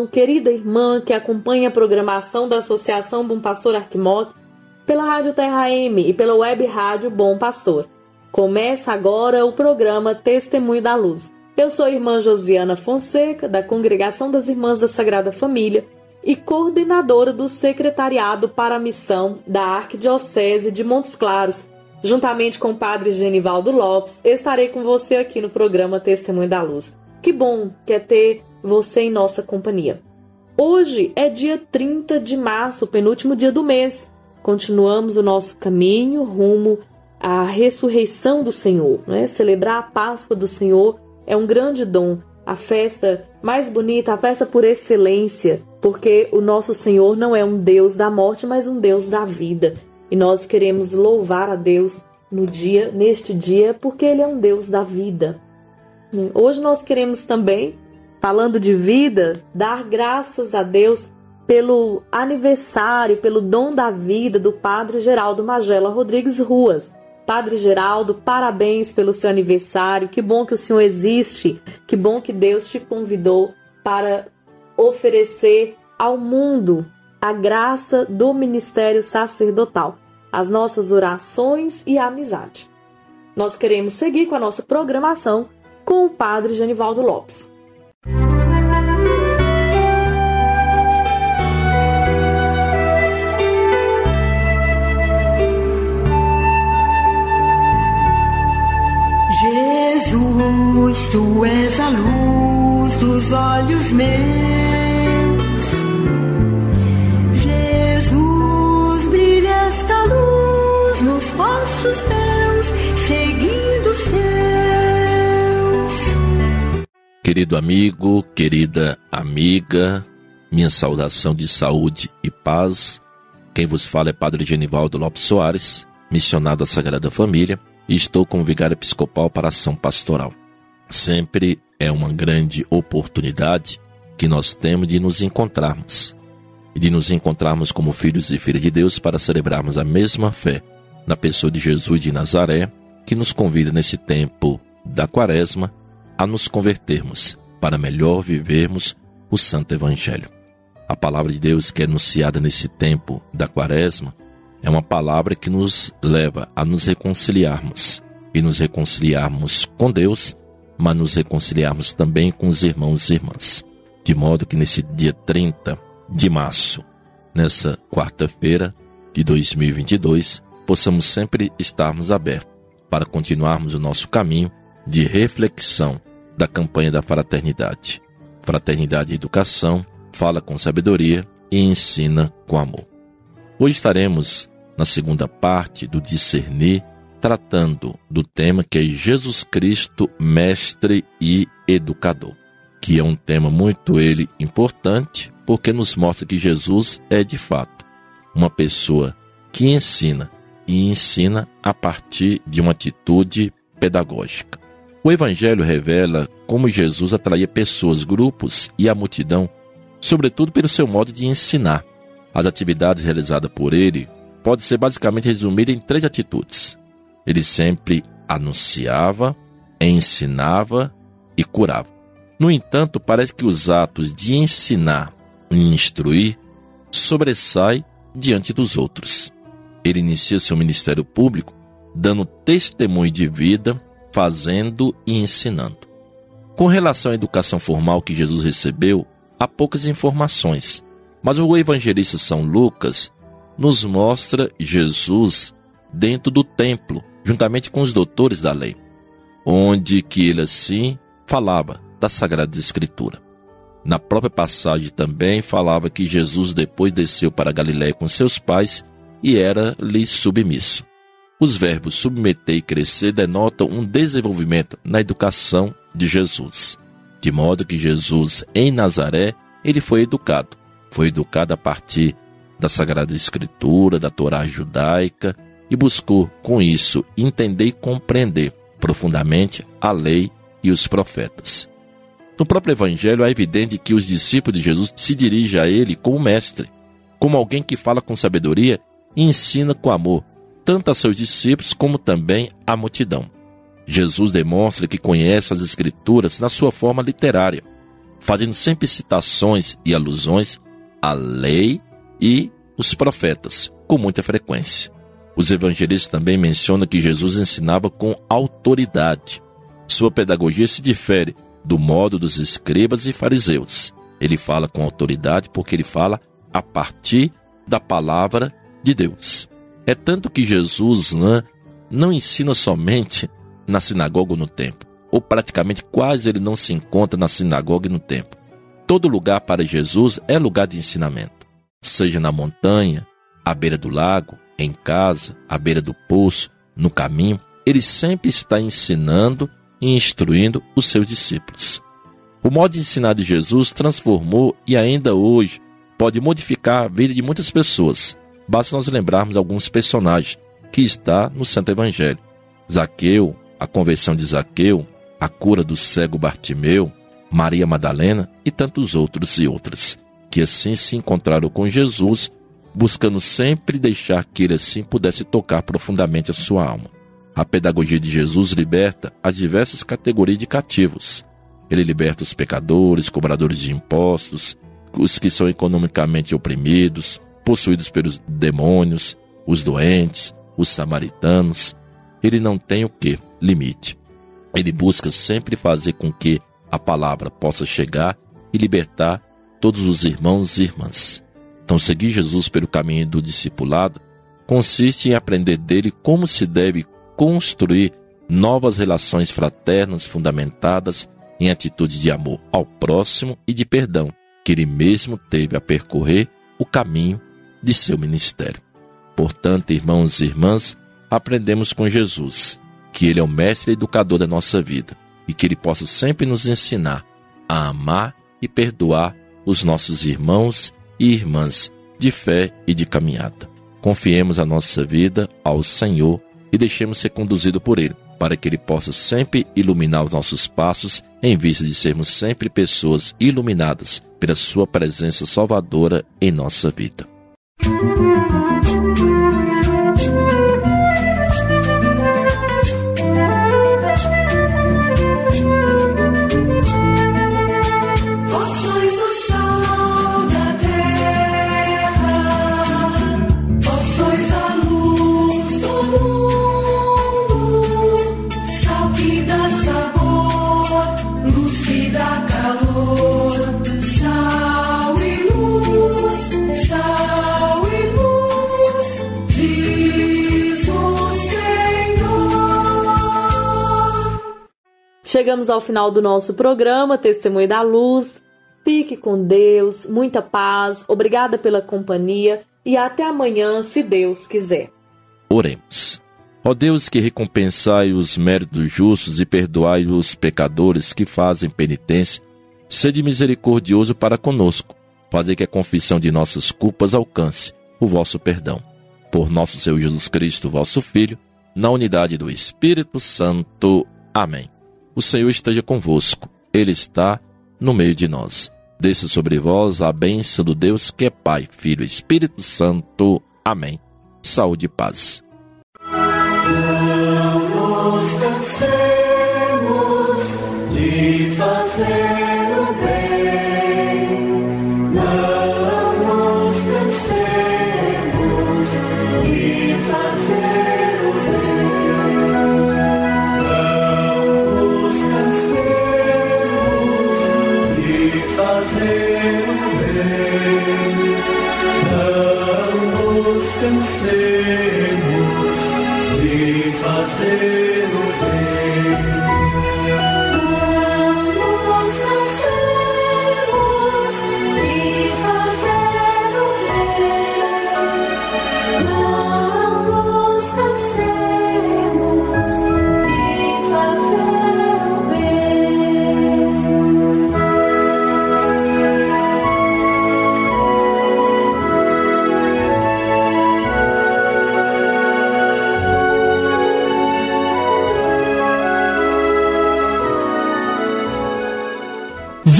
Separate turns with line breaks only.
Irmão, querida irmã que acompanha a programação da Associação Bom Pastor Arquimoc pela Rádio Terra M e pela web Rádio Bom Pastor. Começa agora o programa Testemunho da Luz. Eu sou a irmã Josiana Fonseca, da Congregação das Irmãs da Sagrada Família e coordenadora do Secretariado para a Missão da Arquidiocese de Montes Claros. Juntamente com o Padre Genivaldo Lopes, estarei com você aqui no programa Testemunho da Luz. Que bom que é ter você em nossa companhia. Hoje é dia 30 de março, penúltimo dia do mês. Continuamos o nosso caminho rumo à ressurreição do Senhor. Né? Celebrar a Páscoa do Senhor é um grande dom, a festa mais bonita, a festa por excelência, porque o nosso Senhor não é um Deus da morte, mas um Deus da vida. E nós queremos louvar a Deus no dia, neste dia, porque Ele é um Deus da vida. Hoje nós queremos também, falando de vida, dar graças a Deus pelo aniversário, pelo dom da vida do Padre Geraldo Magela Rodrigues Ruas. Padre Geraldo, parabéns pelo seu aniversário. Que bom que o senhor existe. Que bom que Deus te convidou para oferecer ao mundo a graça do ministério sacerdotal, as nossas orações e a amizade. Nós queremos seguir com a nossa programação com o Padre Genivaldo Lopes.
Olhos meus. Jesus, brilha esta luz nos passos teus, seguindo os teus.
Querido amigo, querida amiga, minha saudação de saúde e paz. Quem vos fala é Padre Genivaldo Lopes Soares, missionário da Sagrada Família, e estou como vigário episcopal para ação pastoral. Sempre é uma grande oportunidade que nós temos de nos encontrarmos e de nos encontrarmos como filhos e filhas de Deus para celebrarmos a mesma fé na pessoa de Jesus de Nazaré, que nos convida nesse tempo da Quaresma a nos convertermos para melhor vivermos o Santo Evangelho. A palavra de Deus que é anunciada nesse tempo da Quaresma é uma palavra que nos leva a nos reconciliarmos e nos reconciliarmos com Deus, mas nos reconciliarmos também com os irmãos e irmãs. De modo que nesse dia 30 de março, nessa quarta-feira de 2022, possamos sempre estarmos abertos para continuarmos o nosso caminho de reflexão da campanha da fraternidade. Fraternidade e educação, fala com sabedoria e ensina com amor. Hoje estaremos na segunda parte do discernir, tratando do tema que é Jesus Cristo, mestre e educador, que é um tema muito ele importante, porque nos mostra que Jesus é de fato uma pessoa que ensina e ensina a partir de uma atitude pedagógica. O Evangelho revela como Jesus atraía pessoas, grupos e a multidão, sobretudo pelo seu modo de ensinar. As atividades realizadas por ele pode ser basicamente resumida em três atitudes. Ele sempre anunciava, ensinava e curava. No entanto, parece que os atos de ensinar e instruir sobressai diante dos outros. Ele inicia seu ministério público dando testemunho de vida fazendo e ensinando. Com relação à educação formal que Jesus recebeu, há poucas informações, mas o evangelista São Lucas nos mostra Jesus dentro do templo, juntamente com os doutores da lei, onde que ele assim falava da Sagrada Escritura. Na própria passagem também falava que Jesus depois desceu para Galiléia com seus pais e era-lhe submisso. Os verbos submeter e crescer denotam um desenvolvimento na educação de Jesus. De modo que Jesus, em Nazaré, ele foi educado. Foi educado a partir da Sagrada Escritura, da Torá judaica, e buscou, com isso, entender e compreender profundamente a lei e os profetas. No próprio Evangelho é evidente que os discípulos de Jesus se dirigem a ele como mestre, como alguém que fala com sabedoria e ensina com amor, tanto a seus discípulos como também à multidão. Jesus demonstra que conhece as Escrituras na sua forma literária, fazendo sempre citações e alusões à lei e os profetas, com muita frequência. Os evangelistas também mencionam que Jesus ensinava com autoridade. Sua pedagogia se difere do modo dos escribas e fariseus. Ele fala com autoridade porque ele fala a partir da palavra de Deus. É tanto que Jesus né, não ensina somente na sinagoga ou no templo, ou praticamente quase ele não se encontra na sinagoga e no templo. Todo lugar para Jesus é lugar de ensinamento, seja na montanha, à beira do lago, em casa, à beira do poço, no caminho, ele sempre está ensinando e instruindo os seus discípulos. O modo de ensinar de Jesus transformou e ainda hoje pode modificar a vida de muitas pessoas. Basta nós lembrarmos alguns personagens que está no Santo Evangelho. Zaqueu, a conversão de Zaqueu, a cura do cego Bartimeu, Maria Madalena e tantos outros e outras, que assim se encontraram com Jesus, buscando sempre deixar que ele assim pudesse tocar profundamente a sua alma. A pedagogia de Jesus liberta as diversas categorias de cativos. Ele liberta os pecadores, cobradores de impostos, os que são economicamente oprimidos, possuídos pelos demônios, os doentes, os samaritanos. Ele não tem o que? Limite. Ele busca sempre fazer com que a palavra possa chegar e libertar todos os irmãos e irmãs. Então, seguir Jesus pelo caminho do discipulado consiste em aprender dele como se deve construir novas relações fraternas fundamentadas em atitude de amor ao próximo e de perdão, que ele mesmo teve a percorrer o caminho de seu ministério. Portanto, irmãos e irmãs, aprendemos com Jesus que ele é o mestre e educador da nossa vida e que ele possa sempre nos ensinar a amar e perdoar os nossos irmãos e irmãs de fé e de caminhada. Confiemos a nossa vida ao Senhor e deixemos ser conduzido por Ele, para que Ele possa sempre iluminar os nossos passos, em vista de sermos sempre pessoas iluminadas pela Sua presença salvadora em nossa vida. Música
Chegamos ao final do nosso programa Testemunho da Luz. Fique com Deus, muita paz, obrigada pela companhia e até amanhã, se Deus quiser.
Oremos. Ó Deus que recompensai os méritos justos e perdoai os pecadores que fazem penitência, sede misericordioso para conosco, fazer que a confissão de nossas culpas alcance o vosso perdão. Por nosso Senhor Jesus Cristo, vosso Filho, na unidade do Espírito Santo. Amém. O Senhor esteja convosco, Ele está no meio de nós. Desça sobre vós a bênção do Deus que é Pai, Filho e Espírito Santo. Amém. Saúde e paz.